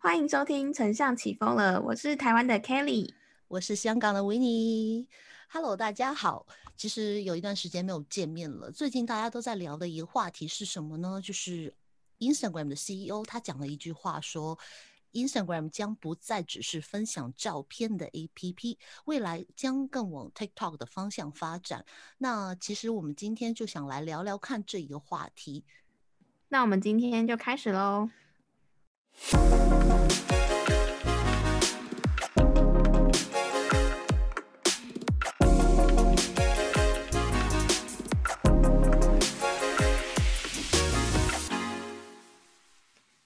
欢迎收听《丞相起风了》，我是台湾的 Kelly，我是香港的维尼。Hello，大家好。其实有一段时间没有见面了。最近大家都在聊的一个话题是什么呢？就是 Instagram 的 CEO 他讲了一句话，说 Instagram 将不再只是分享照片的 APP，未来将更往 TikTok 的方向发展。那其实我们今天就想来聊聊看这一个话题。那我们今天就开始喽。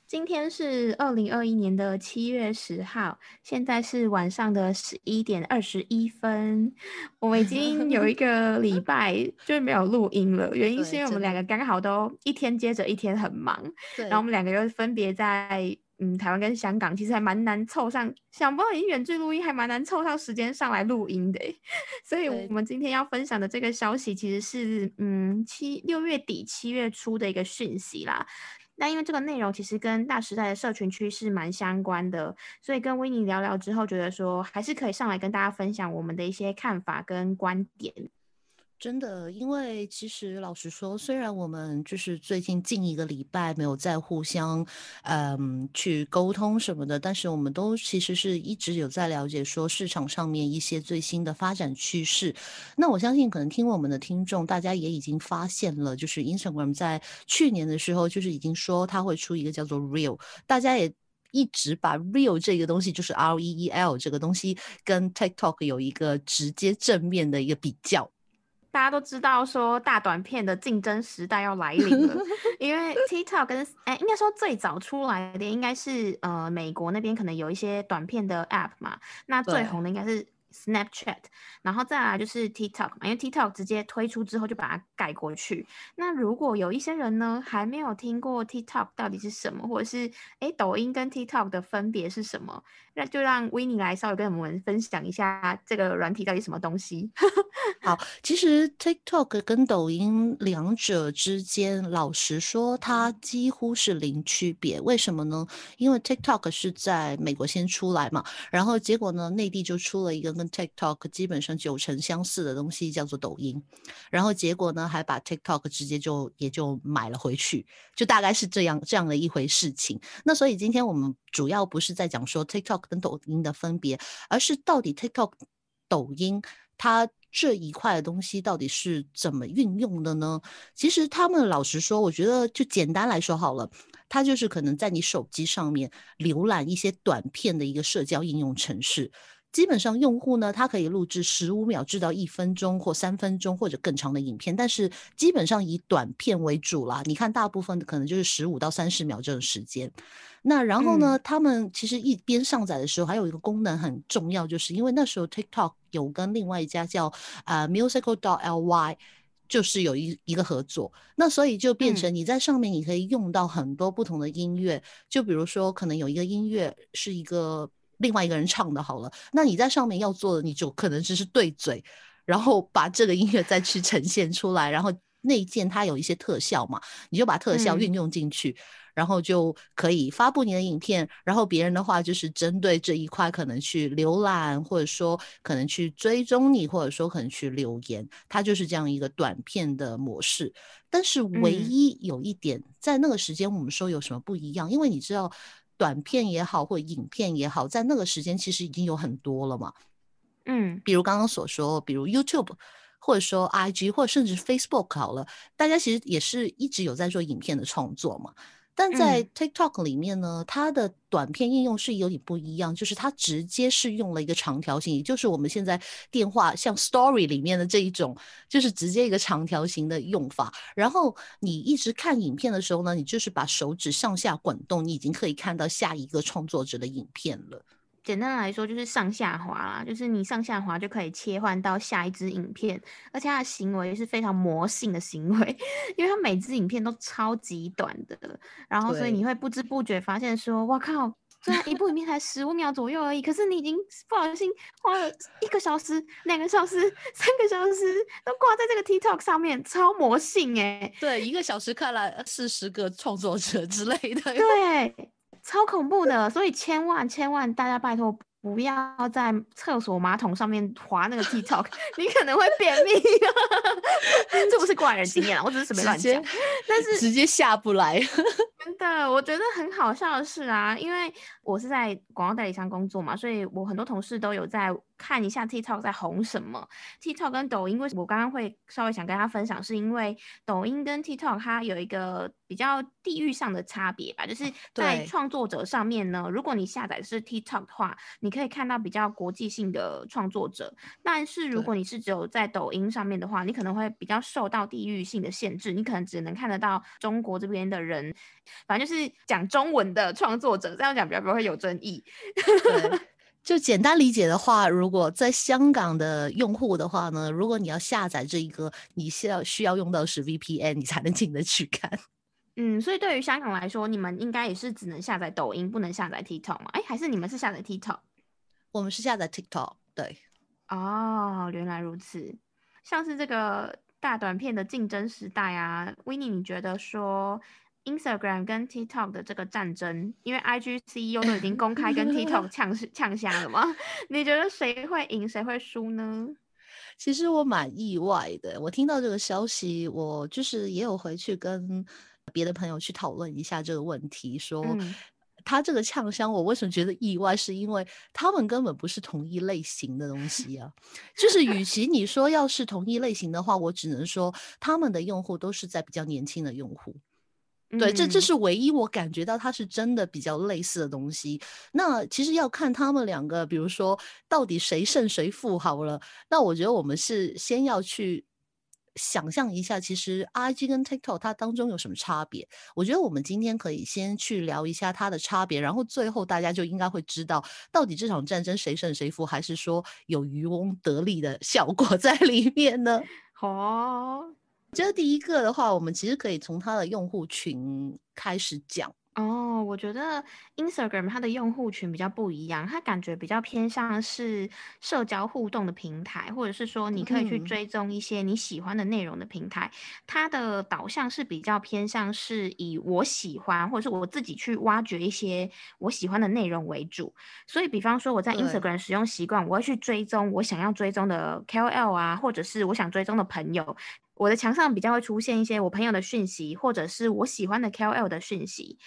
今天是二零二一年的七月十号，现在是晚上的十一点二十一分。我们已经有一个礼拜就没有录音了，原因是因为我们两个刚好都一天接着一天很忙，然后我们两个又分别在嗯台湾跟香港，其实还蛮难凑上，想不到已经远距录音还蛮难凑上时间上来录音的。所以我们今天要分享的这个消息，其实是嗯七六月底七月初的一个讯息啦。那因为这个内容其实跟大时代的社群趋势蛮相关的，所以跟维尼聊聊之后，觉得说还是可以上来跟大家分享我们的一些看法跟观点。真的，因为其实老实说，虽然我们就是最近近一个礼拜没有再互相，嗯，去沟通什么的，但是我们都其实是一直有在了解说市场上面一些最新的发展趋势。那我相信，可能听我们的听众，大家也已经发现了，就是 Instagram 在去年的时候，就是已经说它会出一个叫做 Real，大家也一直把 Real 这个东西，就是 R E E L 这个东西，跟 TikTok 有一个直接正面的一个比较。大家都知道说大短片的竞争时代要来临了，因为 TikTok 跟哎，应该说最早出来的应该是呃美国那边可能有一些短片的 App 嘛，那最红的应该是。Snapchat，然后再来就是 TikTok 嘛，因为 TikTok 直接推出之后就把它改过去。那如果有一些人呢还没有听过 TikTok 到底是什么，或者是哎抖音跟 TikTok 的分别是什么，那就让 n e 来稍微跟我们分享一下这个软体到底什么东西。好，其实 TikTok 跟抖音两者之间，老实说它几乎是零区别。为什么呢？因为 TikTok 是在美国先出来嘛，然后结果呢内地就出了一个跟。TikTok 基本上九成相似的东西叫做抖音，然后结果呢，还把 TikTok 直接就也就买了回去，就大概是这样这样的一回事情。那所以今天我们主要不是在讲说 TikTok 跟抖音的分别，而是到底 TikTok、抖音它这一块的东西到底是怎么运用的呢？其实他们老实说，我觉得就简单来说好了，它就是可能在你手机上面浏览一些短片的一个社交应用程式。基本上用户呢，他可以录制十五秒至到一分钟或三分钟或者更长的影片，但是基本上以短片为主啦。你看，大部分的可能就是十五到三十秒这种时间。那然后呢，他们其实一边上载的时候，还有一个功能很重要，就是因为那时候 TikTok 有跟另外一家叫呃 Musical dot ly，就是有一一个合作，那所以就变成你在上面你可以用到很多不同的音乐，就比如说可能有一个音乐是一个。另外一个人唱的好了，那你在上面要做的，你就可能只是对嘴，然后把这个音乐再去呈现出来，然后内建它有一些特效嘛，你就把特效运用进去，然后就可以发布你的影片。然后别人的话就是针对这一块可能去浏览，或者说可能去追踪你，或者说可能去留言，它就是这样一个短片的模式。但是唯一有一点，在那个时间我们说有什么不一样，因为你知道。短片也好，或影片也好，在那个时间其实已经有很多了嘛。嗯，比如刚刚所说，比如 YouTube，或者说 IG，或者甚至 Facebook 好了，大家其实也是一直有在做影片的创作嘛。但在 TikTok 里面呢，它的短片应用是有点不一样，就是它直接是用了一个长条形，也就是我们现在电话像 Story 里面的这一种，就是直接一个长条形的用法。然后你一直看影片的时候呢，你就是把手指上下滚动，你已经可以看到下一个创作者的影片了。简单来说就是上下滑啦，就是你上下滑就可以切换到下一支影片，而且它的行为是非常魔性的行为，因为它每支影片都超级短的，然后所以你会不知不觉发现说，哇靠，虽然一部影片才十五秒左右而已，可是你已经不小心花了一个小时、两个小时、三个小时都挂在这个 TikTok 上面，超魔性哎！对，一个小时看了四十个创作者之类的。对。超恐怖的，所以千万千万大家拜托。不要在厕所马桶上面滑那个 TikTok，你可能会便秘。这不是怪人经验啊，我只是随便乱讲。但是直接下不来。真的，我觉得很好笑的是啊，因为我是在广告代理商工作嘛，所以我很多同事都有在。看一下 TikTok 在红什么？TikTok 跟抖音，为什么我刚刚会稍微想跟大家分享，是因为抖音跟 TikTok 它有一个比较地域上的差别吧，就是在创作者上面呢，如果你下载是 TikTok 的话，你可以看到比较国际性的创作者，但是如果你是只有在抖音上面的话，你可能会比较受到地域性的限制，你可能只能看得到中国这边的人，反正就是讲中文的创作者，这样讲比较不会有争议。就简单理解的话，如果在香港的用户的话呢，如果你要下载这一个，你需要需要用到是 VPN，你才能进得去看。嗯，所以对于香港来说，你们应该也是只能下载抖音，不能下载 TikTok 吗？哎，还是你们是下载 TikTok？我们是下载 TikTok。对。哦，原来如此。像是这个大短片的竞争时代啊 w i n n i e 你觉得说？Instagram 跟 TikTok 的这个战争，因为 IG CEO 都已经公开跟 TikTok 呛呛虾了吗？你觉得谁会赢，谁会输呢？其实我蛮意外的，我听到这个消息，我就是也有回去跟别的朋友去讨论一下这个问题，说他这个呛香，我为什么觉得意外？是因为他们根本不是同一类型的东西啊。就是与 其你说要是同一类型的话，我只能说他们的用户都是在比较年轻的用户。对，这这是唯一我感觉到它是真的比较类似的东西。那其实要看他们两个，比如说到底谁胜谁负好了。那我觉得我们是先要去想象一下，其实 IG 跟 TikTok 它当中有什么差别。我觉得我们今天可以先去聊一下它的差别，然后最后大家就应该会知道，到底这场战争谁胜谁负，还是说有渔翁得利的效果在里面呢？哦。觉得第一个的话，我们其实可以从它的用户群开始讲。哦，我觉得 Instagram 它的用户群比较不一样，它感觉比较偏向是社交互动的平台，或者是说你可以去追踪一些你喜欢的内容的平台。它的导向是比较偏向是以我喜欢，或者是我自己去挖掘一些我喜欢的内容为主。所以，比方说我在 Instagram 使用习惯，我会去追踪我想要追踪的 KOL 啊，或者是我想追踪的朋友。我的墙上比较会出现一些我朋友的讯息，或者是我喜欢的 KOL 的讯息，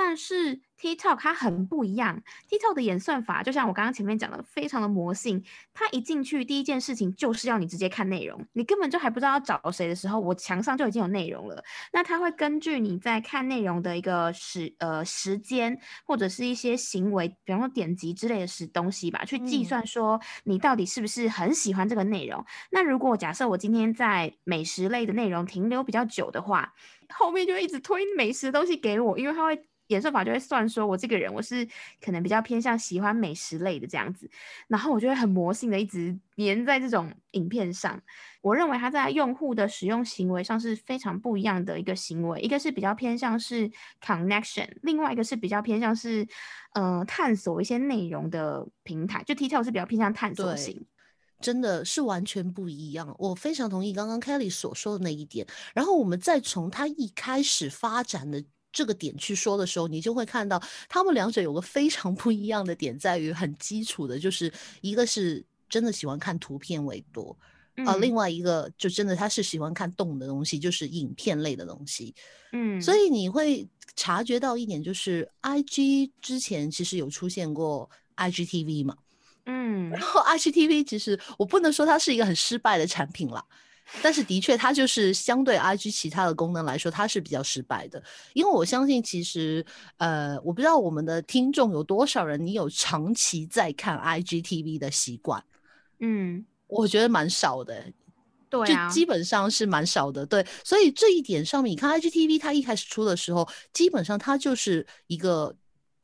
但是。TikTok 它很不一样，TikTok 的演算法就像我刚刚前面讲的，非常的魔性。它一进去第一件事情就是要你直接看内容，你根本就还不知道要找谁的时候，我墙上就已经有内容了。那它会根据你在看内容的一个时呃时间或者是一些行为，比方说点击之类的时东西吧，去计算说你到底是不是很喜欢这个内容。那如果假设我今天在美食类的内容停留比较久的话，后面就会一直推美食的东西给我，因为它会。演算法就会算说，我这个人我是可能比较偏向喜欢美食类的这样子，然后我就会很魔性的一直粘在这种影片上。我认为它在用户的使用行为上是非常不一样的一个行为，一个是比较偏向是 connection，另外一个是比较偏向是呃探索一些内容的平台。就 TikTok 是比较偏向探索型，真的是完全不一样。我非常同意刚刚 Kelly 所说的那一点。然后我们再从它一开始发展的。这个点去说的时候，你就会看到他们两者有个非常不一样的点，在于很基础的，就是一个是真的喜欢看图片为多啊，另外一个就真的他是喜欢看动的东西，就是影片类的东西。嗯，所以你会察觉到一点，就是 I G 之前其实有出现过 I G T V 嘛，嗯，然后 I G T V 其实我不能说它是一个很失败的产品了。但是的确，它就是相对 IG 其他的功能来说，它是比较失败的。因为我相信，其实呃，我不知道我们的听众有多少人，你有长期在看 IGTV 的习惯？嗯，我觉得蛮少的，对，就基本上是蛮少的。对，所以这一点上面，你看 IGTV 它一开始出的时候，基本上它就是一个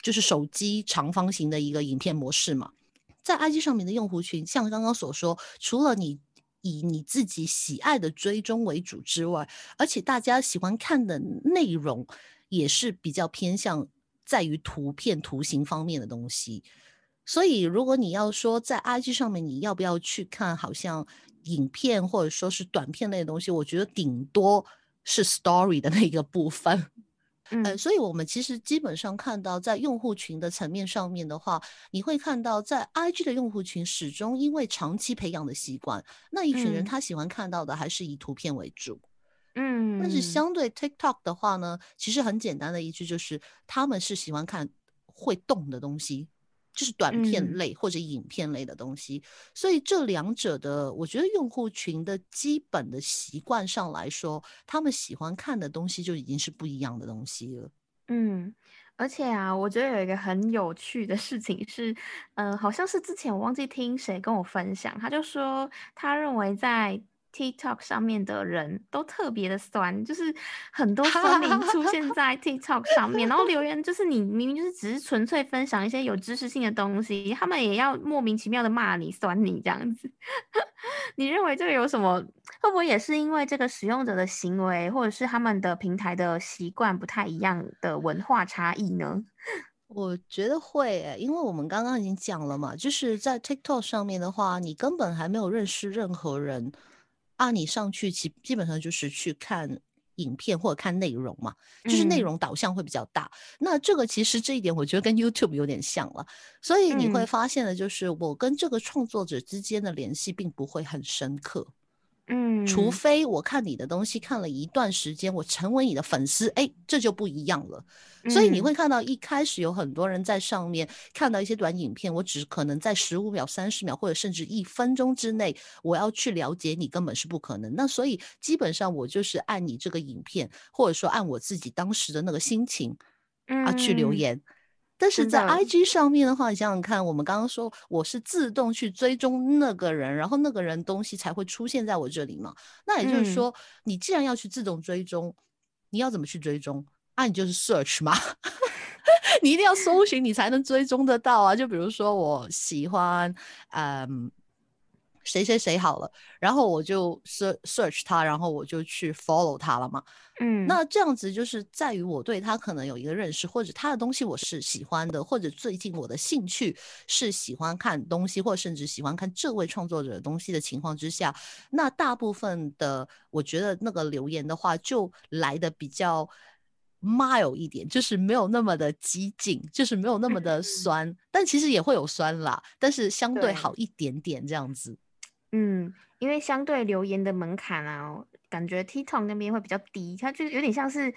就是手机长方形的一个影片模式嘛。在 IG 上面的用户群，像刚刚所说，除了你。以你自己喜爱的追踪为主之外，而且大家喜欢看的内容也是比较偏向在于图片、图形方面的东西。所以，如果你要说在 IG 上面你要不要去看，好像影片或者说是短片类的东西，我觉得顶多是 Story 的那个部分。呃，所以我们其实基本上看到，在用户群的层面上面的话，你会看到在 IG 的用户群始终因为长期培养的习惯，那一群人他喜欢看到的还是以图片为主。嗯，但是相对 TikTok 的话呢，其实很简单的一句就是，他们是喜欢看会动的东西，就是短片类或者影片类的东西。所以这两者的，我觉得用户群的基本的习惯上来说，他们喜欢看的东西就已经是不一样的东西了。嗯，而且啊，我觉得有一个很有趣的事情是，嗯，好像是之前我忘记听谁跟我分享，他就说他认为在。TikTok 上面的人都特别的酸，就是很多酸民出 现在 TikTok 上面，然后留言就是你明明就是只是纯粹分享一些有知识性的东西，他们也要莫名其妙的骂你、酸你这样子。你认为这个有什么？会不会也是因为这个使用者的行为，或者是他们的平台的习惯不太一样的文化差异呢？我觉得会，因为我们刚刚已经讲了嘛，就是在 TikTok 上面的话，你根本还没有认识任何人。啊，你上去基基本上就是去看影片或者看内容嘛，就是内容导向会比较大。那这个其实这一点我觉得跟 YouTube 有点像了，所以你会发现的就是我跟这个创作者之间的联系并不会很深刻。嗯，除非我看你的东西看了一段时间，我成为你的粉丝，哎，这就不一样了。所以你会看到一开始有很多人在上面看到一些短影片，我只可能在十五秒、三十秒或者甚至一分钟之内，我要去了解你根本是不可能。那所以基本上我就是按你这个影片，或者说按我自己当时的那个心情啊去留言。但是在 IG 上面的话，你想想看，我们刚刚说我是自动去追踪那个人，然后那个人东西才会出现在我这里嘛。那也就是说，你既然要去自动追踪，你要怎么去追踪？啊，你就是 search 嘛，你一定要搜寻，你才能追踪得到啊。就比如说，我喜欢嗯谁谁谁好了，然后我就 search search 他，然后我就去 follow 他了嘛。嗯，那这样子就是在于我对他可能有一个认识，或者他的东西我是喜欢的，或者最近我的兴趣是喜欢看东西，或甚至喜欢看这位创作者的东西的情况之下，那大部分的我觉得那个留言的话就来的比较 mild 一点，就是没有那么的激进，就是没有那么的酸，但其实也会有酸啦，但是相对好一点点这样子。嗯，因为相对留言的门槛啊。感觉 TikTok 那边会比较低，它就有点像是，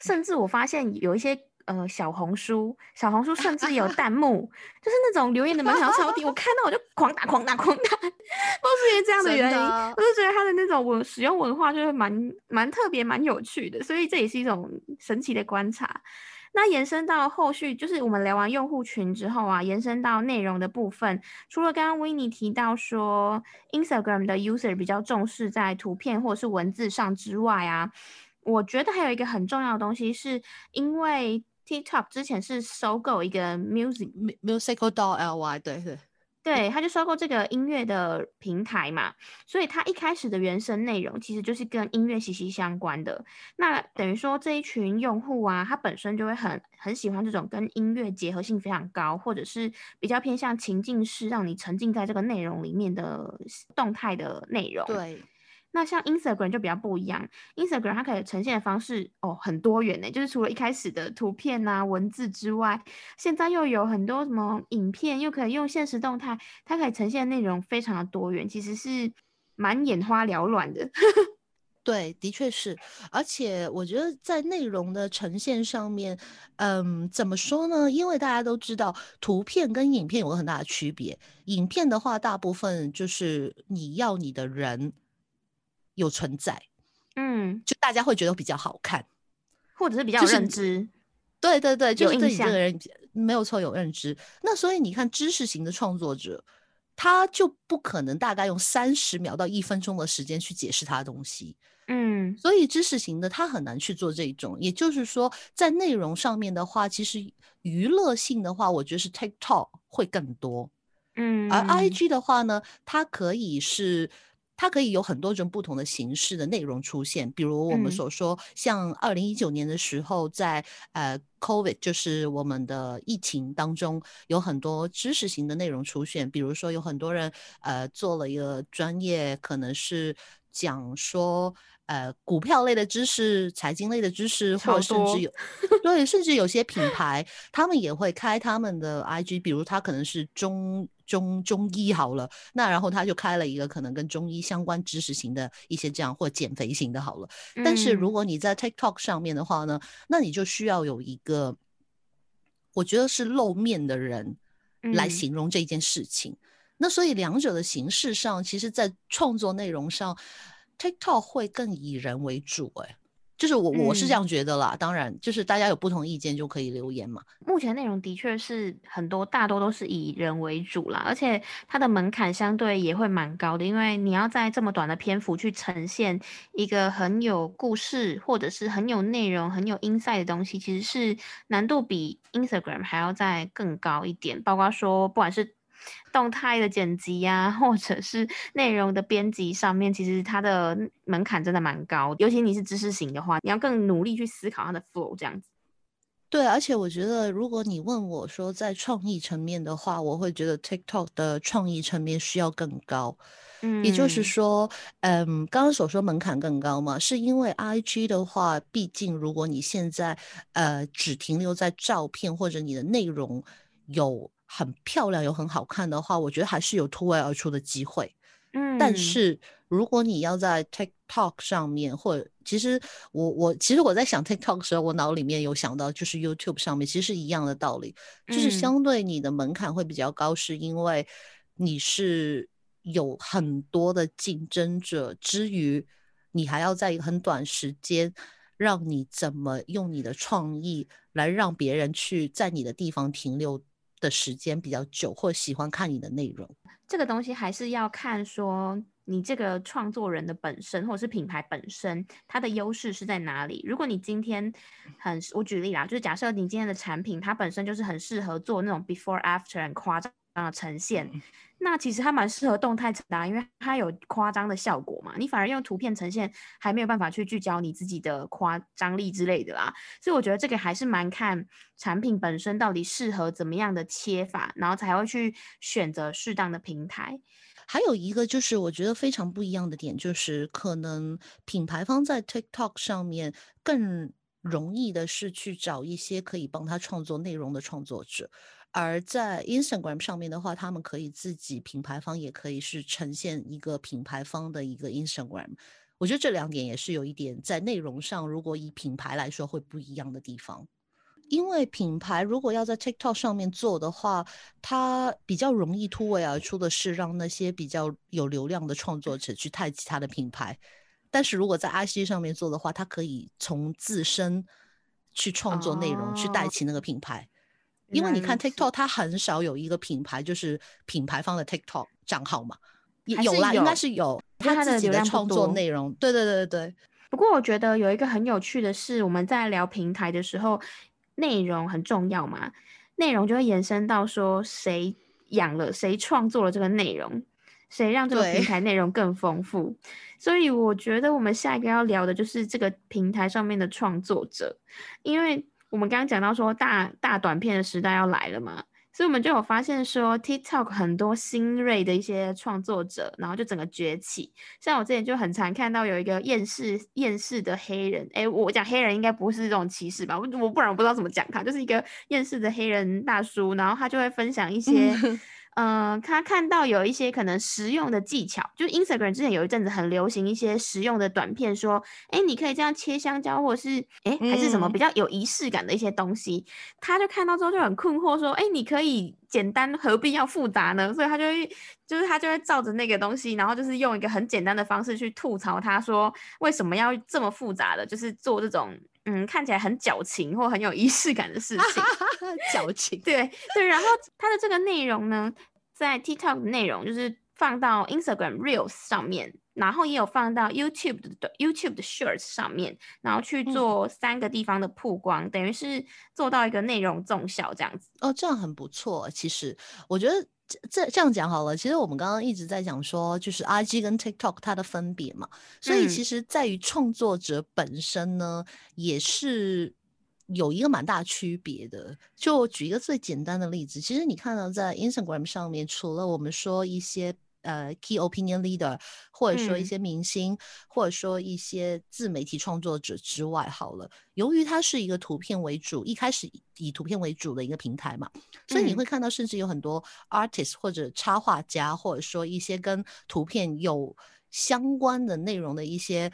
甚至我发现有一些呃小红书，小红书甚至有弹幕，就是那种留言的门槛超低，我看到我就狂打狂打狂打，都是因为这样的原因，我就觉得它的那种文使用文化就是蛮蛮特别、蛮有趣的，所以这也是一种神奇的观察。那延伸到后续，就是我们聊完用户群之后啊，延伸到内容的部分，除了刚刚维尼提到说 Instagram 的 user 比较重视在图片或是文字上之外啊，我觉得还有一个很重要的东西，是因为 TikTok 之前是收购一个 Music Musical Doll Ly，对对。对，他就收购这个音乐的平台嘛，所以他一开始的原生内容其实就是跟音乐息息相关的。那等于说这一群用户啊，他本身就会很很喜欢这种跟音乐结合性非常高，或者是比较偏向情境式，让你沉浸在这个内容里面的动态的内容。对。那像 Instagram 就比较不一样，Instagram 它可以呈现的方式哦很多元呢，就是除了一开始的图片啊文字之外，现在又有很多什么影片，又可以用现实动态，它可以呈现的内容非常的多元，其实是蛮眼花缭乱的。对，的确是，而且我觉得在内容的呈现上面，嗯，怎么说呢？因为大家都知道，图片跟影片有个很大的区别，影片的话，大部分就是你要你的人。有存在，嗯，就大家会觉得比较好看，或者是比较认知，对对对，就是对你这个人没有错，有认知。那所以你看，知识型的创作者，他就不可能大概用三十秒到一分钟的时间去解释他的东西，嗯，所以知识型的他很难去做这种。也就是说，在内容上面的话，其实娱乐性的话，我觉得是 TikTok 会更多，嗯，而 IG 的话呢，它可以是。它可以有很多种不同的形式的内容出现，比如我们所说，像二零一九年的时候，在呃 COVID 就是我们的疫情当中，有很多知识型的内容出现，比如说有很多人呃做了一个专业，可能是讲说。呃，股票类的知识、财经类的知识，或者甚至有对，甚至有些品牌，他们也会开他们的 IG，比如他可能是中中中医好了，那然后他就开了一个可能跟中医相关知识型的一些这样或减肥型的好了。但是如果你在 TikTok 上面的话呢，那你就需要有一个，我觉得是露面的人来形容这件事情。那所以两者的形式上，其实在创作内容上。TikTok 会更以人为主，哎，就是我我是这样觉得啦。当然，就是大家有不同意见就可以留言嘛。目前内容的确是很多，大多都是以人为主啦，而且它的门槛相对也会蛮高的，因为你要在这么短的篇幅去呈现一个很有故事或者是很有内容、很有 insight 的东西，其实是难度比 Instagram 还要再更高一点。包括说，不管是动态的剪辑呀，或者是内容的编辑上面，其实它的门槛真的蛮高。尤其你是知识型的话，你要更努力去思考它的 flow 这样子。对，而且我觉得，如果你问我说在创意层面的话，我会觉得 TikTok 的创意层面需要更高。嗯，也就是说，嗯，刚刚所说门槛更高嘛，是因为 IG 的话，毕竟如果你现在呃只停留在照片或者你的内容有。很漂亮又很好看的话，我觉得还是有突围而出的机会。嗯，但是如果你要在 TikTok 上面，或者其实我我其实我在想 TikTok 的时候，我脑里面有想到就是 YouTube 上面，其实是一样的道理，就是相对你的门槛会比较高，是因为你是有很多的竞争者，之余你还要在一个很短时间，让你怎么用你的创意来让别人去在你的地方停留。的时间比较久，或喜欢看你的内容，这个东西还是要看说你这个创作人的本身，或者是品牌本身，它的优势是在哪里。如果你今天很，我举例啦，就是假设你今天的产品，它本身就是很适合做那种 before after 很夸张的呈现。那其实它蛮适合动态呈达，因为它有夸张的效果嘛。你反而用图片呈现，还没有办法去聚焦你自己的夸张力之类的啦。所以我觉得这个还是蛮看产品本身到底适合怎么样的切法，然后才会去选择适当的平台。还有一个就是我觉得非常不一样的点，就是可能品牌方在 TikTok 上面更容易的是去找一些可以帮他创作内容的创作者。而在 Instagram 上面的话，他们可以自己品牌方也可以是呈现一个品牌方的一个 Instagram。我觉得这两点也是有一点在内容上，如果以品牌来说会不一样的地方。因为品牌如果要在 TikTok 上面做的话，它比较容易突围而出的是让那些比较有流量的创作者去带其他的品牌。但是如果在 IG 上面做的话，它可以从自身去创作内容，去带起那个品牌。因为你看 TikTok，它很少有一个品牌，就是品牌方的 TikTok 账号嘛，有啦，应该是有他自己的创作内容。对对对对对。不过我觉得有一个很有趣的是，我们在聊平台的时候，内容很重要嘛，内容就会延伸到说谁养了谁创作了这个内容，谁让这个平台内容更丰富。所以我觉得我们下一个要聊的就是这个平台上面的创作者，因为。我们刚刚讲到说大大短片的时代要来了嘛，所以我们就有发现说 TikTok 很多新锐的一些创作者，然后就整个崛起。像我之前就很常看到有一个厌世厌世的黑人，哎，我讲黑人应该不是这种歧视吧？我我不然我不知道怎么讲他，就是一个厌世的黑人大叔，然后他就会分享一些。嗯，他看到有一些可能实用的技巧，就 Instagram 之前有一阵子很流行一些实用的短片，说，哎，你可以这样切香蕉，或者是，哎，还是什么比较有仪式感的一些东西。他就看到之后就很困惑，说，哎，你可以简单，何必要复杂呢？所以他就会，就是他就会照着那个东西，然后就是用一个很简单的方式去吐槽，他说为什么要这么复杂的，就是做这种。嗯，看起来很矫情或很有仪式感的事情，矫情。对对，然后它的这个内容呢，在 TikTok 的内容就是放到 Instagram Reels 上面，然后也有放到 YouTube 的 YouTube 的 Shorts 上面，然后去做三个地方的曝光，等于是做到一个内容综效这样子。哦，这样很不错。其实我觉得。这这样讲好了，其实我们刚刚一直在讲说，就是 I G 跟 TikTok 它的分别嘛，所以其实在于创作者本身呢，也是有一个蛮大区别的。就举一个最简单的例子，其实你看到在 Instagram 上面，除了我们说一些。呃，key opinion leader，或者说一些明星，或者说一些自媒体创作者之外，好了，由于它是一个图片为主，一开始以图片为主的一个平台嘛，所以你会看到，甚至有很多 artist 或者插画家，或者说一些跟图片有相关的内容的一些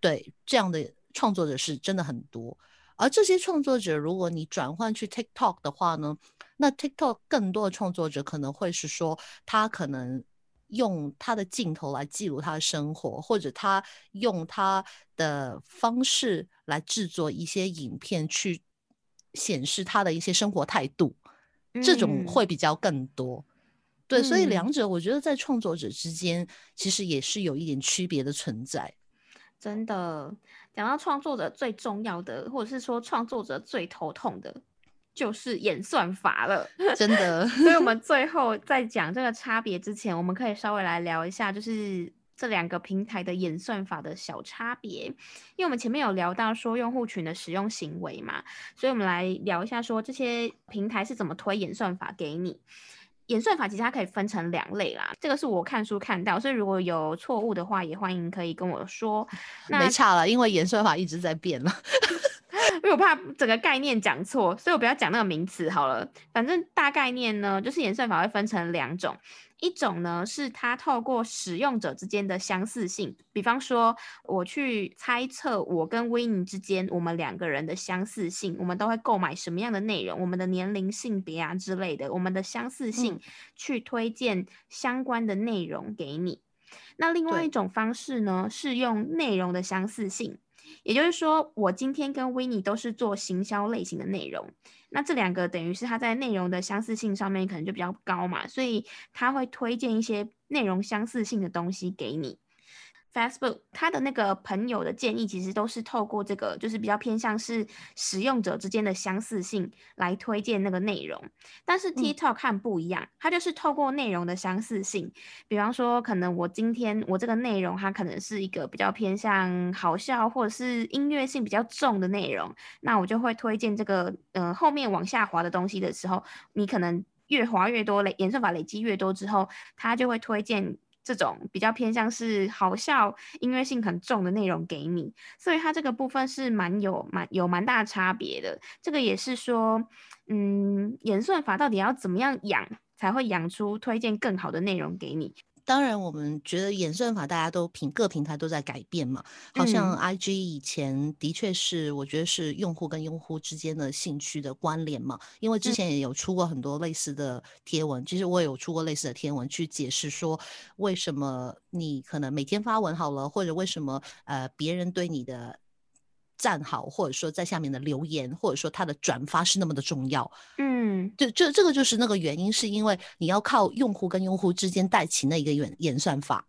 对这样的创作者是真的很多。而这些创作者，如果你转换去 TikTok 的话呢，那 TikTok 更多的创作者可能会是说，他可能。用他的镜头来记录他的生活，或者他用他的方式来制作一些影片，去显示他的一些生活态度，这种会比较更多。对，所以两者我觉得在创作者之间其实也是有一点区别的存在。真的，讲到创作者最重要的，或者是说创作者最头痛的。就是演算法了，真的。所以，我们 最后在讲这个差别之前，我们可以稍微来聊一下，就是这两个平台的演算法的小差别。因为我们前面有聊到说用户群的使用行为嘛，所以我们来聊一下说这些平台是怎么推演算法给你。演算法其实它可以分成两类啦，这个是我看书看到，所以如果有错误的话，也欢迎可以跟我说。没差了，因为演算法一直在变了。因为我怕整个概念讲错，所以我不要讲那个名词好了。反正大概念呢，就是演算法会分成两种，一种呢是它透过使用者之间的相似性，比方说我去猜测我跟维尼之间我们两个人的相似性，我们都会购买什么样的内容，我们的年龄、性别啊之类的，我们的相似性去推荐相关的内容给你。那另外一种方式呢，是用内容的相似性。也就是说，我今天跟维尼都是做行销类型的内容，那这两个等于是它在内容的相似性上面可能就比较高嘛，所以他会推荐一些内容相似性的东西给你。Facebook 他的那个朋友的建议，其实都是透过这个，就是比较偏向是使用者之间的相似性来推荐那个内容。但是 TikTok 看不一样，它就是透过内容的相似性。比方说，可能我今天我这个内容，它可能是一个比较偏向好笑或者是音乐性比较重的内容，那我就会推荐这个，呃，后面往下滑的东西的时候，你可能越滑越多，累演算法累积越多之后，它就会推荐。这种比较偏向是好笑、音乐性很重的内容给你，所以它这个部分是蛮有蛮有蛮大差别的。这个也是说，嗯，演算法到底要怎么样养，才会养出推荐更好的内容给你。当然，我们觉得演算法大家都平各平台都在改变嘛。好像 I G 以前的确是，我觉得是用户跟用户之间的兴趣的关联嘛。因为之前也有出过很多类似的贴文，其实我也有出过类似的贴文去解释说，为什么你可能每天发文好了，或者为什么呃别人对你的。赞好，或者说在下面的留言，或者说他的转发是那么的重要。嗯，就这这个就是那个原因，是因为你要靠用户跟用户之间带起那一个演演算法。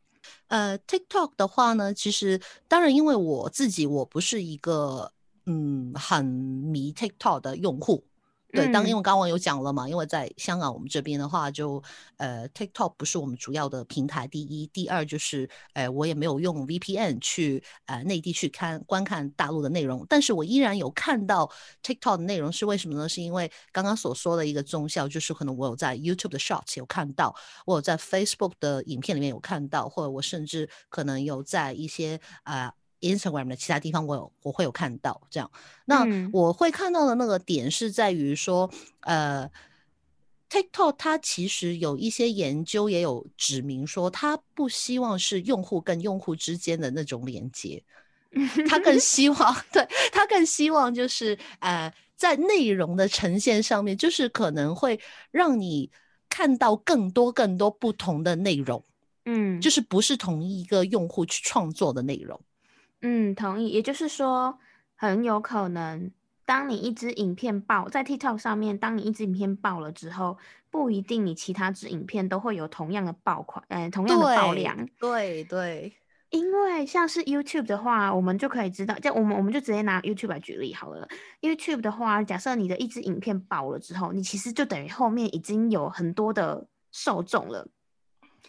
呃，TikTok 的话呢，其实当然，因为我自己我不是一个嗯很迷 TikTok 的用户。对，当因为刚刚有讲了嘛，因为在香港我们这边的话，就呃 TikTok 不是我们主要的平台。第一，第二就是，呃，我也没有用 VPN 去呃内地去看观看大陆的内容，但是我依然有看到 TikTok 的内容，是为什么呢？是因为刚刚所说的一个中效，就是可能我有在 YouTube 的 Shorts 有看到，我有在 Facebook 的影片里面有看到，或者我甚至可能有在一些啊。Instagram 的其他地方，我有我会有看到这样。那我会看到的那个点是在于说，呃，TikTok 它其实有一些研究也有指明说，它不希望是用户跟用户之间的那种连接，它更希望，对，它更希望就是呃，在内容的呈现上面，就是可能会让你看到更多更多不同的内容，嗯，就是不是同一个用户去创作的内容。嗯，同意。也就是说，很有可能，当你一支影片爆在 TikTok 上面，当你一支影片爆了之后，不一定你其他支影片都会有同样的爆款，嗯，同样的爆量。对对。因为像是 YouTube 的话，我们就可以知道，就我们我们就直接拿 YouTube 来举例好了。YouTube 的话，假设你的一支影片爆了之后，你其实就等于后面已经有很多的受众了。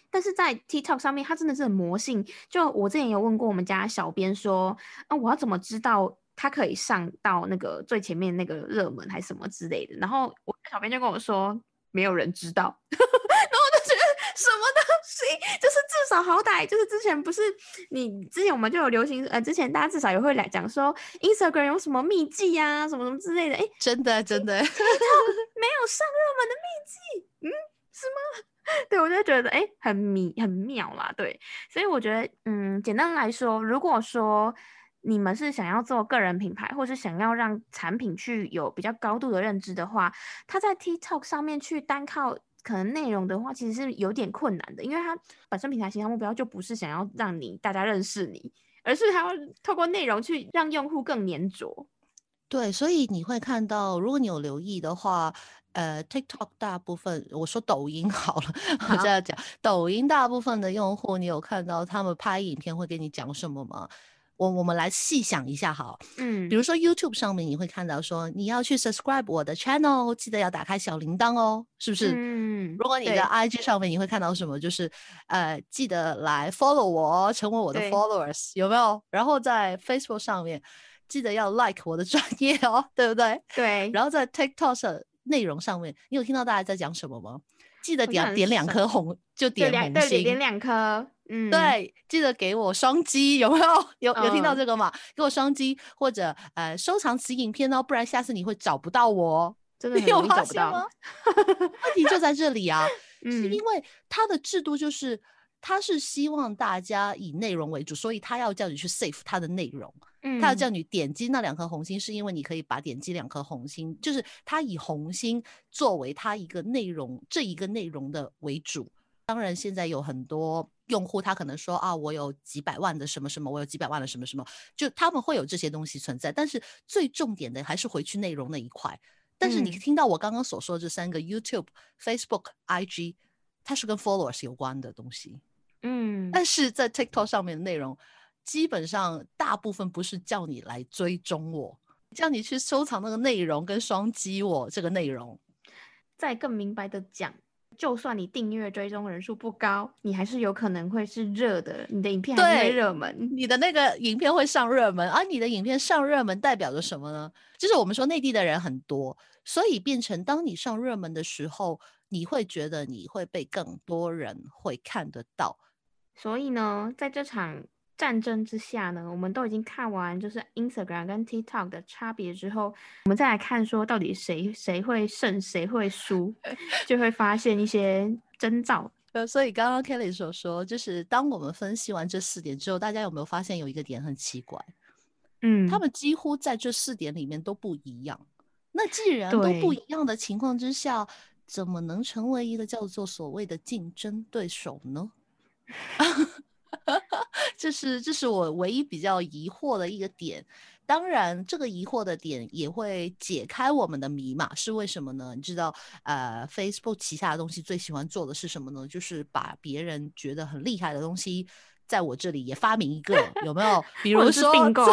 但是在 TikTok 上面，它真的是很魔性。就我之前有问过我们家小编说，啊，我要怎么知道它可以上到那个最前面那个热门还是什么之类的？然后我小编就跟我说，没有人知道。然后我就觉得什么东西，就是至少好歹就是之前不是你之前我们就有流行，呃，之前大家至少也会来讲说 Instagram 有什么秘技呀，什么什么之类的。哎，真的真的，没有上热门的秘籍，嗯，是吗？对，我就觉得哎，很迷很妙啦。对，所以我觉得，嗯，简单来说，如果说你们是想要做个人品牌，或是想要让产品去有比较高度的认知的话，它在 TikTok 上面去单靠可能内容的话，其实是有点困难的，因为它本身平台形象目标就不是想要让你大家认识你，而是它要透过内容去让用户更粘着。对，所以你会看到，如果你有留意的话。呃，TikTok 大部分，我说抖音 好了，我这样讲，抖音大部分的用户，你有看到他们拍影片会跟你讲什么吗？我我们来细想一下哈，嗯，比如说 YouTube 上面你会看到说你要去 subscribe 我的 channel，记得要打开小铃铛哦，是不是？嗯，如果你的 IG 上面你会看到什么，就是呃，记得来 follow 我，成为我的 followers，有没有？然后在 Facebook 上面记得要 like 我的专 业哦，对不对？对。然后在 TikTok 的。内容上面，你有听到大家在讲什么吗？记得点点两颗红，就点红心，点两颗，嗯，对，记得给我双击，有没有？有有听到这个吗？给我双击，或者呃收藏此影片哦，不然下次你会找不到我，真的有发现吗？问题就在这里啊，是因为它的制度就是。他是希望大家以内容为主，所以他要叫你去 save 他的内容，嗯，他要叫你点击那两颗红心，是因为你可以把点击两颗红心，就是他以红心作为他一个内容这一个内容的为主。当然，现在有很多用户，他可能说啊，我有几百万的什么什么，我有几百万的什么什么，就他们会有这些东西存在。但是最重点的还是回去内容那一块。但是你听到我刚刚所说的这三个 YouTube、Facebook、IG，它是跟 followers 有关的东西。嗯，但是在 TikTok 上面的内容，基本上大部分不是叫你来追踪我，叫你去收藏那个内容跟双击我这个内容。再更明白的讲，就算你订阅追踪人数不高，你还是有可能会是热的，你的影片还会热门，你的那个影片会上热门。而你的影片上热门代表着什么呢？就是我们说内地的人很多，所以变成当你上热门的时候，你会觉得你会被更多人会看得到。所以呢，在这场战争之下呢，我们都已经看完就是 Instagram 跟 TikTok 的差别之后，我们再来看说到底谁谁会胜，谁会输，就会发现一些征兆。呃，所以刚刚 Kelly 所说，就是当我们分析完这四点之后，大家有没有发现有一个点很奇怪？嗯，他们几乎在这四点里面都不一样。那既然都不一样的情况之下，怎么能成为一个叫做所谓的竞争对手呢？这是这是我唯一比较疑惑的一个点。当然，这个疑惑的点也会解开我们的迷嘛？是为什么呢？你知道，呃，Facebook 旗下的东西最喜欢做的是什么呢？就是把别人觉得很厉害的东西，在我这里也发明一个，有没有？比如说并购，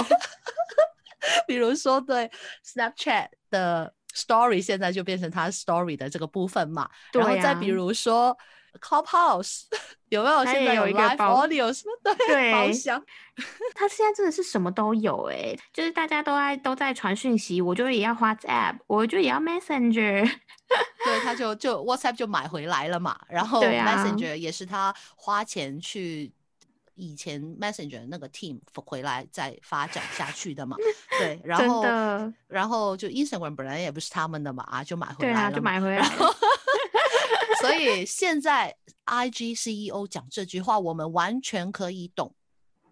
比如说对 Snapchat 的 Story，现在就变成它 Story 的这个部分嘛。然后再比如说。Clubhouse 有没有？现在有一个包里有什么？对，包厢。他现在真的是什么都有哎，就是大家都在都在传讯息，我就也要 WhatsApp，我就也要 Messenger。对，他就就 WhatsApp 就买回来了嘛，然后 Messenger 也是他花钱去以前 Messenger 那个 team 回来再发展下去的嘛。对，然后然后就 Instagram 本来也不是他们的嘛，啊，就买回来了，就买回来。所以现在 IG CEO 讲这句话，我们完全可以懂，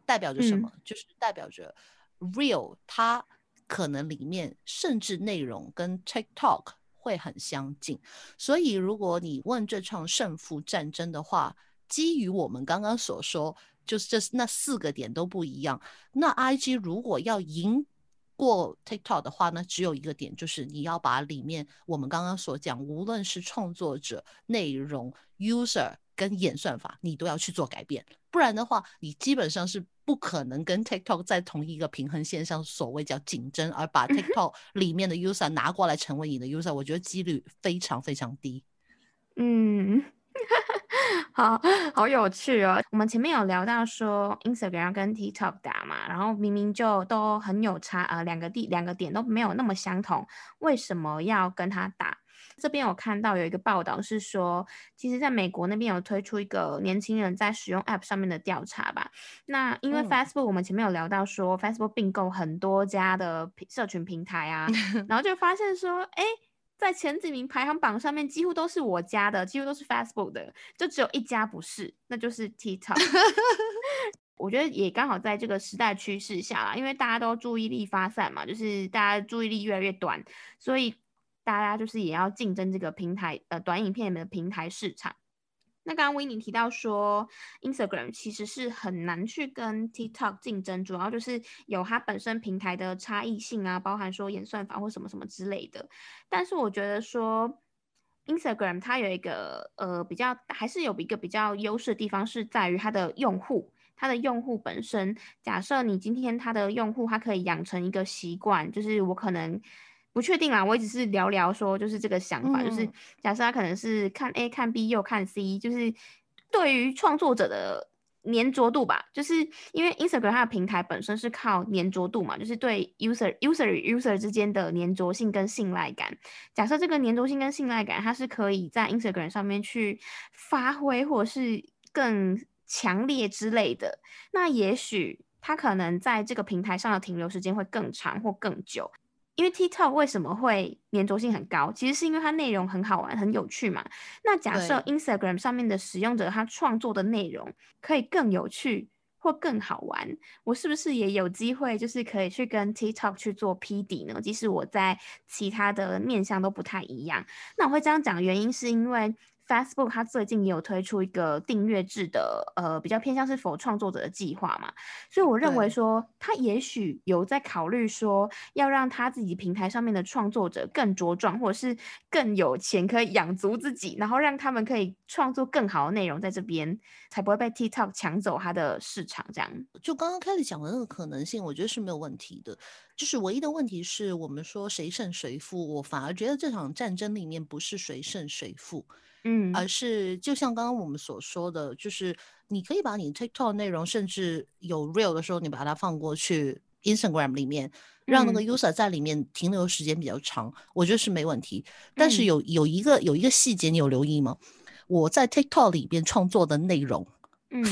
代表着什么？就是代表着 Real 它可能里面甚至内容跟 TikTok 会很相近。所以如果你问这场胜负战争的话，基于我们刚刚所说，就是这那四个点都不一样。那 IG 如果要赢，过 TikTok 的话呢，只有一个点，就是你要把里面我们刚刚所讲，无论是创作者、内容、user 跟演算法，你都要去做改变，不然的话，你基本上是不可能跟 TikTok 在同一个平衡线上，所谓叫竞争，而把 TikTok 里面的 user 拿过来成为你的 user，我觉得几率非常非常低。嗯，好好有趣哦！我们前面有聊到说，Instagram 跟 TikTok 打嘛，然后明明就都很有差，呃，两个地两个点都没有那么相同，为什么要跟他打？这边我看到有一个报道是说，其实在美国那边有推出一个年轻人在使用 App 上面的调查吧。那因为 Facebook 我们前面有聊到说，Facebook 并购很多家的社群平台啊，然后就发现说，哎。在前几名排行榜上面，几乎都是我家的，几乎都是 Facebook 的，就只有一家不是，那就是 TikTok。我觉得也刚好在这个时代趋势下啦，因为大家都注意力发散嘛，就是大家注意力越来越短，所以大家就是也要竞争这个平台呃短影片的平台市场。那刚刚维尼提到说，Instagram 其实是很难去跟 TikTok 竞争，主要就是有它本身平台的差异性啊，包含说演算法或什么什么之类的。但是我觉得说，Instagram 它有一个呃比较，还是有一个比较优势的地方，是在于它的用户，它的用户本身。假设你今天它的用户，他可以养成一个习惯，就是我可能。不确定啦，我也只是聊聊说，就是这个想法，就是假设他可能是看 A 看 B 又看 C，就是对于创作者的粘着度吧，就是因为 Instagram 它的平台本身是靠粘着度嘛，就是对 user user 与 user 之间的粘着性跟信赖感。假设这个粘着性跟信赖感，它是可以在 Instagram 上面去发挥，或者是更强烈之类的，那也许他可能在这个平台上的停留时间会更长或更久。因为 TikTok 为什么会粘着性很高？其实是因为它内容很好玩、很有趣嘛。那假设 Instagram 上面的使用者他创作的内容可以更有趣或更好玩，我是不是也有机会就是可以去跟 TikTok 去做 P 底呢？即使我在其他的面向都不太一样，那我会这样讲，原因是因为。Facebook 它最近也有推出一个订阅制的，呃，比较偏向是否创作者的计划嘛，所以我认为说，他也许有在考虑说，要让他自己平台上面的创作者更茁壮，或者是更有钱可以养足自己，然后让他们可以创作更好的内容在这边，才不会被 TikTok 抢走它的市场。这样，就刚刚开始讲的那个可能性，我觉得是没有问题的。就是唯一的问题是我们说谁胜谁负，我反而觉得这场战争里面不是谁胜谁负。嗯，而是就像刚刚我们所说的，就是你可以把你 TikTok 内容，甚至有 Real 的时候，你把它放过去 Instagram 里面，让那个 User 在里面停留时间比较长，我觉得是没问题。但是有有一个有一个细节，你有留意吗？我在 TikTok 里边创作的内容，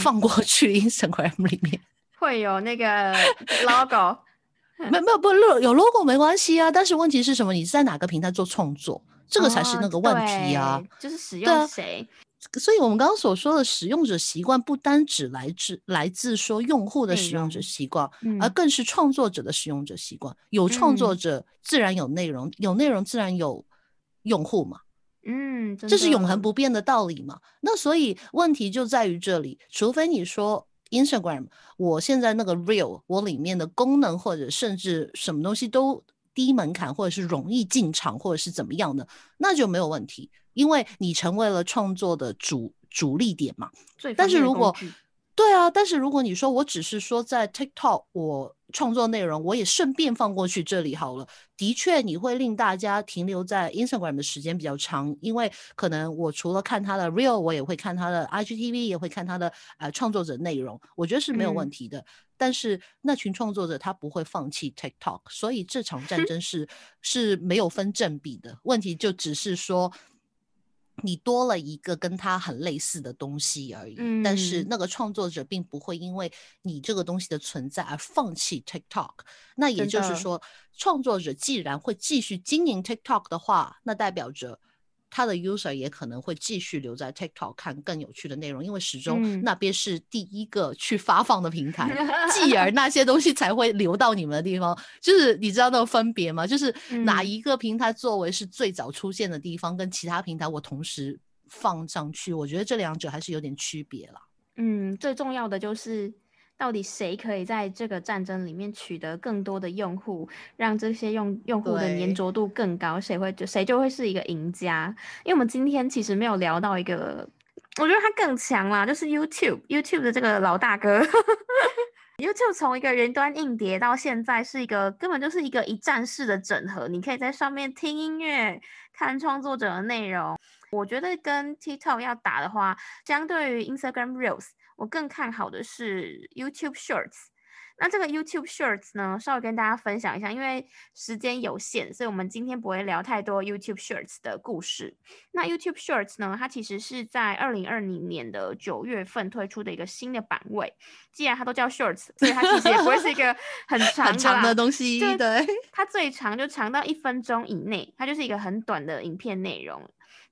放过去 Instagram 里面，会有那个 logo，没没有不有 logo 没关系啊。但是问题是什么？你是在哪个平台做创作？这个才是那个问题啊，就是使用谁？所以我们刚刚所说的使用者习惯，不单只来自来自说用户的使用者习惯，而更是创作者的使用者习惯。有创作者，自然有内容；有内容，自然有用户嘛。嗯，这是永恒不变的道理嘛。那所以问题就在于这里，除非你说 Instagram，我现在那个 Real，我里面的功能或者甚至什么东西都。低门槛，或者是容易进场，或者是怎么样的，那就没有问题，因为你成为了创作的主主力点嘛。但是如果对啊，但是如果你说我只是说在 TikTok 我创作内容，我也顺便放过去这里好了，的确你会令大家停留在 Instagram 的时间比较长，因为可能我除了看他的 Real，我也会看他的 IGTV，也会看他的呃创作者内容，我觉得是没有问题的。但是那群创作者他不会放弃 TikTok，所以这场战 争是是没有分正比的。问题就只是说，你多了一个跟他很类似的东西而已。但是那个创作者并不会因为你这个东西的存在而放弃 TikTok。那也就是说，创作者既然会继续经营 TikTok 的话，那代表着。他的 user 也可能会继续留在 TikTok 看更有趣的内容，因为始终那边是第一个去发放的平台，继而那些东西才会流到你们的地方。就是你知道那个分别吗？就是哪一个平台作为是最早出现的地方，跟其他平台我同时放上去，我觉得这两者还是有点区别啦。嗯，最重要的就是。到底谁可以在这个战争里面取得更多的用户，让这些用用户的粘着度更高？谁会就谁就会是一个赢家？因为我们今天其实没有聊到一个，我觉得他更强啦，就是 YouTube，YouTube 的这个老大哥。YouTube 从一个云端硬碟到现在是一个根本就是一个一站式的整合，你可以在上面听音乐、看创作者的内容。我觉得跟 TikTok 要打的话，相对于 Instagram Reels，我更看好的是 YouTube Shorts。那这个 YouTube Shorts 呢，稍微跟大家分享一下，因为时间有限，所以我们今天不会聊太多 YouTube Shorts 的故事。那 YouTube Shorts 呢，它其实是在二零二零年的九月份推出的一个新的版位。既然它都叫 Shorts，所以它其实也不会是一个 很长很长的东西。对，它最长就长到一分钟以内，它就是一个很短的影片内容。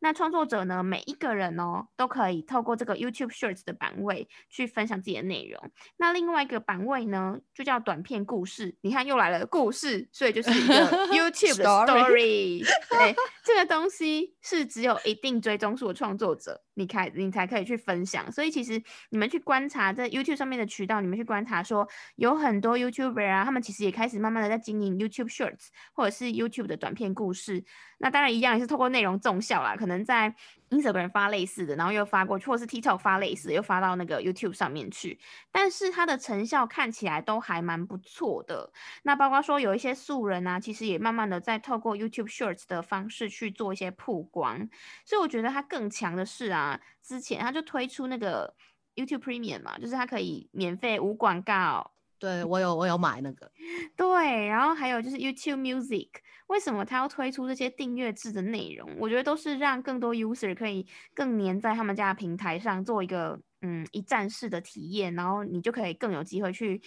那创作者呢？每一个人哦，都可以透过这个 YouTube Shorts 的版位去分享自己的内容。那另外一个版位呢，就叫短片故事。你看又来了故事，所以就是一个 YouTube 的 Story。对，这个东西是只有一定追踪数的创作者，你开你才可以去分享。所以其实你们去观察在 YouTube 上面的渠道，你们去观察说，有很多 YouTuber 啊，他们其实也开始慢慢的在经营 YouTube Shorts 或者是 YouTube 的短片故事。那当然一样也是透过内容纵效啦，可能能在 Instagram 发类似的，然后又发过去，或是 TikTok 发类似的，又发到那个 YouTube 上面去。但是它的成效看起来都还蛮不错的。那包括说有一些素人啊，其实也慢慢的在透过 YouTube Shorts 的方式去做一些曝光。所以我觉得它更强的是啊，之前它就推出那个 YouTube Premium 嘛，就是它可以免费无广告。对我有我有买那个。对，然后还有就是 YouTube Music。为什么他要推出这些订阅制的内容？我觉得都是让更多 user 可以更黏在他们家的平台上，做一个嗯一站式的体验，然后你就可以更有机会去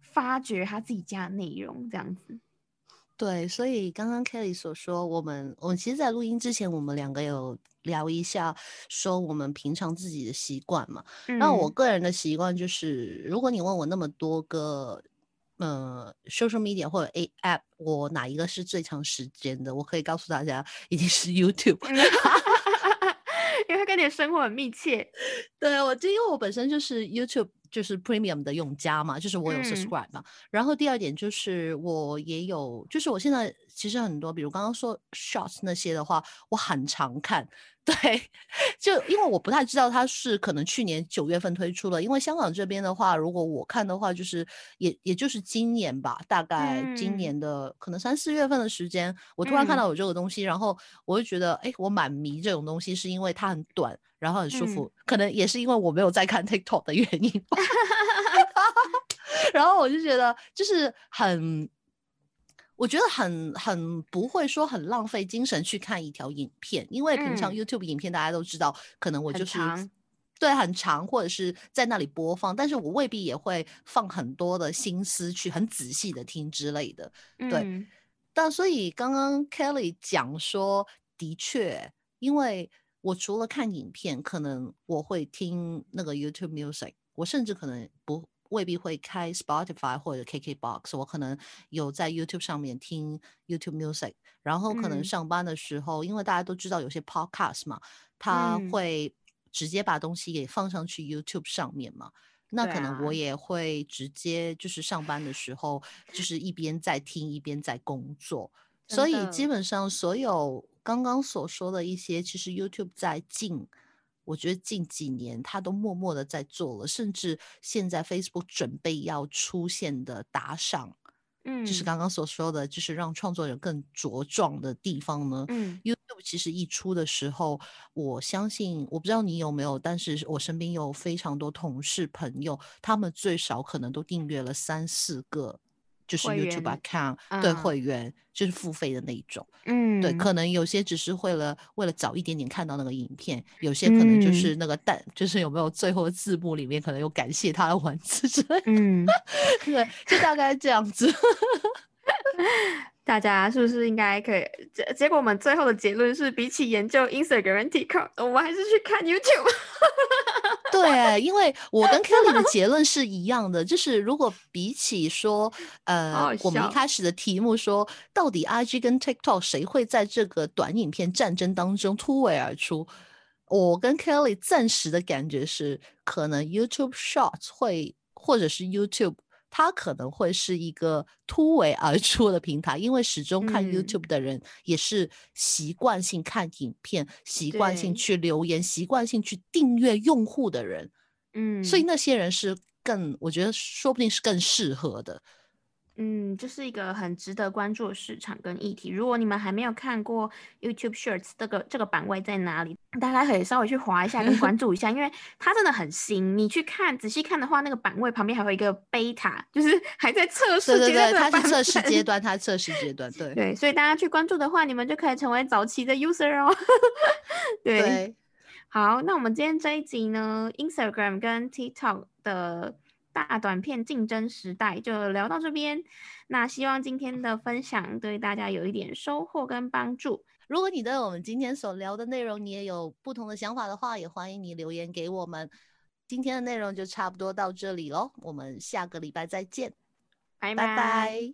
发掘他自己家的内容，这样子。对，所以刚刚 Kelly 所说，我们我们其实，在录音之前，我们两个有聊一下，说我们平常自己的习惯嘛。那我个人的习惯就是，如果你问我那么多个。呃，social media 或者 A app，我哪一个是最长时间的？我可以告诉大家，一定是 YouTube，因为它跟你的生活很密切。对我，就因为我本身就是 YouTube 就是 Premium 的用家嘛，就是我有 subscribe 嘛。然后第二点就是我也有，就是我现在其实很多，比如刚刚说 Shorts 那些的话，我很常看。对，就因为我不太知道它是可能去年九月份推出了，因为香港这边的话，如果我看的话，就是也也就是今年吧，大概今年的可能三四月份的时间，我突然看到有这个东西，然后我就觉得，哎，我蛮迷这种东西，是因为它很短，然后很舒服，可能也是因为我没有在看 TikTok 的原因吧，然后我就觉得就是很。我觉得很很不会说很浪费精神去看一条影片，因为平常 YouTube 影片大家都知道，可能我就是对很长或者是在那里播放，但是我未必也会放很多的心思去很仔细的听之类的。对，但所以刚刚 Kelly 讲说，的确，因为我除了看影片，可能我会听那个 YouTube Music，我甚至可能不。未必会开 Spotify 或者 KKBox，我可能有在 YouTube 上面听 YouTube Music，然后可能上班的时候，因为大家都知道有些 Podcast 嘛，他会直接把东西给放上去 YouTube 上面嘛，那可能我也会直接就是上班的时候，就是一边在听一边在工作，所以基本上所有刚刚所说的一些，其实 YouTube 在近。我觉得近几年他都默默的在做了，甚至现在 Facebook 准备要出现的打赏，嗯，就是刚刚所说的，就是让创作人更茁壮的地方呢。嗯，YouTube 其实一出的时候，我相信我不知道你有没有，但是我身边有非常多同事朋友，他们最少可能都订阅了三四个。就是 YouTube account 对会员就是付费的那一种，嗯，对，可能有些只是为了为了早一点点看到那个影片，有些可能就是那个弹，就是有没有最后字幕里面可能有感谢他的文字之类，嗯，对，就大概这样子。大家是不是应该可以？结结果我们最后的结论是，比起研究 Instagram、TikTok，我们还是去看 YouTube。对，因为我跟 Kelly 的 结论是一样的，就是如果比起说，呃，我们一开始的题目说，到底 IG 跟 TikTok 谁会在这个短影片战争当中突围而出？我跟 Kelly 暂时的感觉是，可能 YouTube Shorts 会，或者是 YouTube。它可能会是一个突围而出的平台，因为始终看 YouTube 的人也是习惯性看影片、习惯性去留言、习惯性去订阅用户的人，嗯，所以那些人是更，我觉得说不定是更适合的。嗯，这是一个很值得关注的市场跟议题。如果你们还没有看过 YouTube Shorts 这个这个版位在哪里，大家可以稍微去划一下跟关 注一下，因为它真的很新。你去看仔细看的话，那个版位旁边还有一个 Beta，就是 还在测试阶段。对对对，它是测试阶段，它测试阶段。对对，所以大家去关注的话，你们就可以成为早期的 user 哦。对，好，那我们今天这一集呢，Instagram 跟 TikTok 的。大短片竞争时代就聊到这边，那希望今天的分享对大家有一点收获跟帮助。如果你对我们今天所聊的内容你也有不同的想法的话，也欢迎你留言给我们。今天的内容就差不多到这里喽，我们下个礼拜再见，拜拜。